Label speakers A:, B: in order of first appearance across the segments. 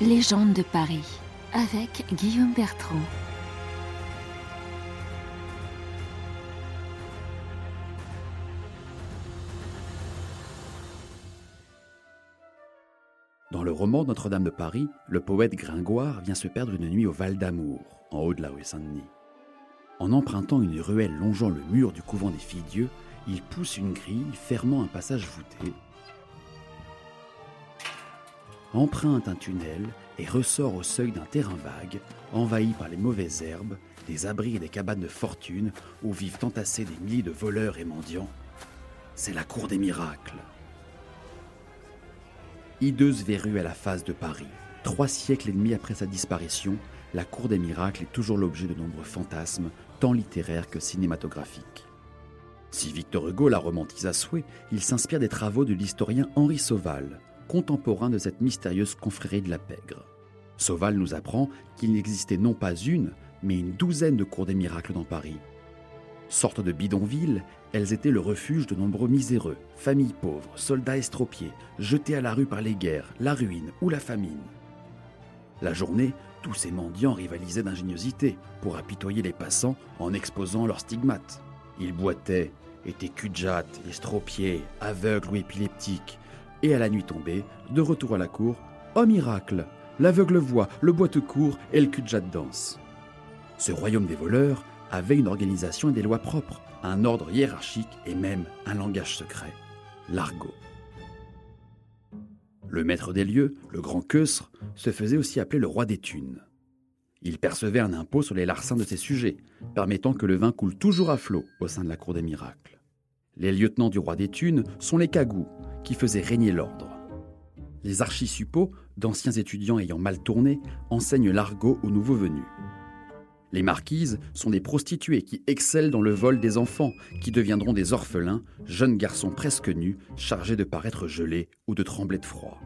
A: Légende de Paris avec Guillaume Bertrand.
B: Dans le roman Notre-Dame de Paris, le poète Gringoire vient se perdre une nuit au Val d'Amour, en haut de la rue Saint-Denis. En empruntant une ruelle longeant le mur du couvent des Filles-Dieu, il pousse une grille fermant un passage voûté emprunte un tunnel et ressort au seuil d'un terrain vague, envahi par les mauvaises herbes, des abris et des cabanes de fortune où vivent entassés des milliers de voleurs et mendiants. C'est la cour des miracles. Hideuse verrue à la face de Paris, trois siècles et demi après sa disparition, la cour des miracles est toujours l'objet de nombreux fantasmes, tant littéraires que cinématographiques. Si Victor Hugo la romantise à souhait, il s'inspire des travaux de l'historien Henri Sauval, contemporain de cette mystérieuse confrérie de la pègre. Sauval nous apprend qu'il n'existait non pas une, mais une douzaine de cours des miracles dans Paris. Sortes de bidonvilles, elles étaient le refuge de nombreux miséreux, familles pauvres, soldats estropiés, jetés à la rue par les guerres, la ruine ou la famine. La journée, tous ces mendiants rivalisaient d'ingéniosité pour apitoyer les passants en exposant leurs stigmates. Ils boitaient, étaient cul estropiés, aveugles ou épileptiques, et à la nuit tombée, de retour à la cour, oh miracle L'aveugle voit, le boite court et le cul de danse. Ce royaume des voleurs avait une organisation et des lois propres, un ordre hiérarchique et même un langage secret, l'argot. Le maître des lieux, le grand Keusre, se faisait aussi appeler le roi des thunes. Il percevait un impôt sur les larcins de ses sujets, permettant que le vin coule toujours à flot au sein de la cour des miracles. Les lieutenants du roi des thunes sont les cagous, qui faisait régner l'ordre. Les archisuppôts, d'anciens étudiants ayant mal tourné, enseignent l'argot aux nouveaux venus. Les marquises sont des prostituées qui excellent dans le vol des enfants, qui deviendront des orphelins, jeunes garçons presque nus, chargés de paraître gelés ou de trembler de froid.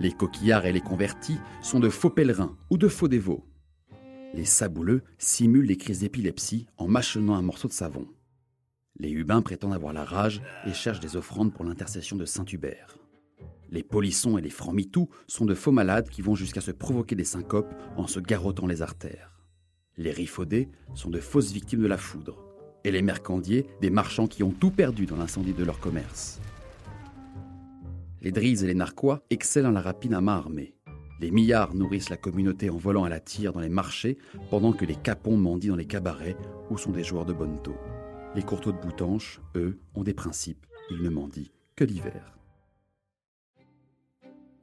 B: Les coquillards et les convertis sont de faux pèlerins ou de faux dévots. Les sabouleux simulent les crises d'épilepsie en mâchonnant un morceau de savon. Les Hubins prétendent avoir la rage et cherchent des offrandes pour l'intercession de Saint Hubert. Les polissons et les francs mitous sont de faux malades qui vont jusqu'à se provoquer des syncopes en se garrottant les artères. Les rifaudés sont de fausses victimes de la foudre. Et les mercandiers, des marchands qui ont tout perdu dans l'incendie de leur commerce. Les drises et les narquois excellent en la rapine à main armée. Les milliards nourrissent la communauté en volant à la tire dans les marchés, pendant que les capons mendient dans les cabarets où sont des joueurs de bonne taux. Les courteaux de Boutanche, eux, ont des principes. Ils ne mendient que l'hiver.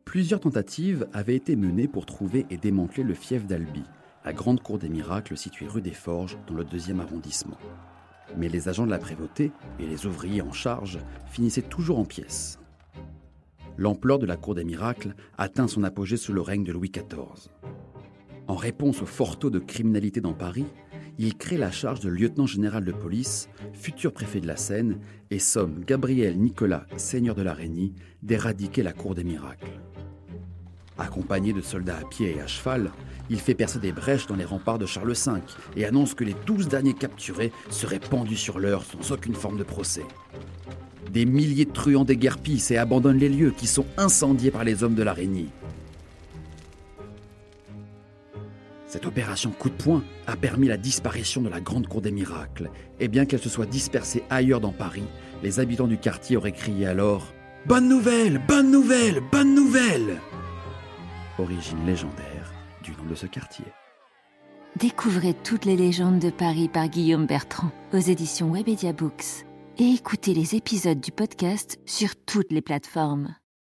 B: Plusieurs tentatives avaient été menées pour trouver et démanteler le fief d'Albi, la grande cour des miracles située rue des Forges dans le deuxième arrondissement. Mais les agents de la prévôté et les ouvriers en charge finissaient toujours en pièces. L'ampleur de la cour des miracles atteint son apogée sous le règne de Louis XIV. En réponse au fort taux de criminalité dans Paris, il crée la charge de lieutenant général de police, futur préfet de la Seine, et somme Gabriel Nicolas, seigneur de la d'éradiquer la cour des miracles. Accompagné de soldats à pied et à cheval, il fait percer des brèches dans les remparts de Charles V et annonce que les douze derniers capturés seraient pendus sur l'heure sans aucune forme de procès. Des milliers de truands déguerpissent et abandonnent les lieux qui sont incendiés par les hommes de la. Cette opération coup de poing a permis la disparition de la Grande Cour des Miracles, et bien qu'elle se soit dispersée ailleurs dans Paris, les habitants du quartier auraient crié alors Bonne nouvelle Bonne nouvelle Bonne nouvelle Origine légendaire du nom de ce quartier.
A: Découvrez toutes les légendes de Paris par Guillaume Bertrand aux éditions Webedia Books et écoutez les épisodes du podcast sur toutes les plateformes.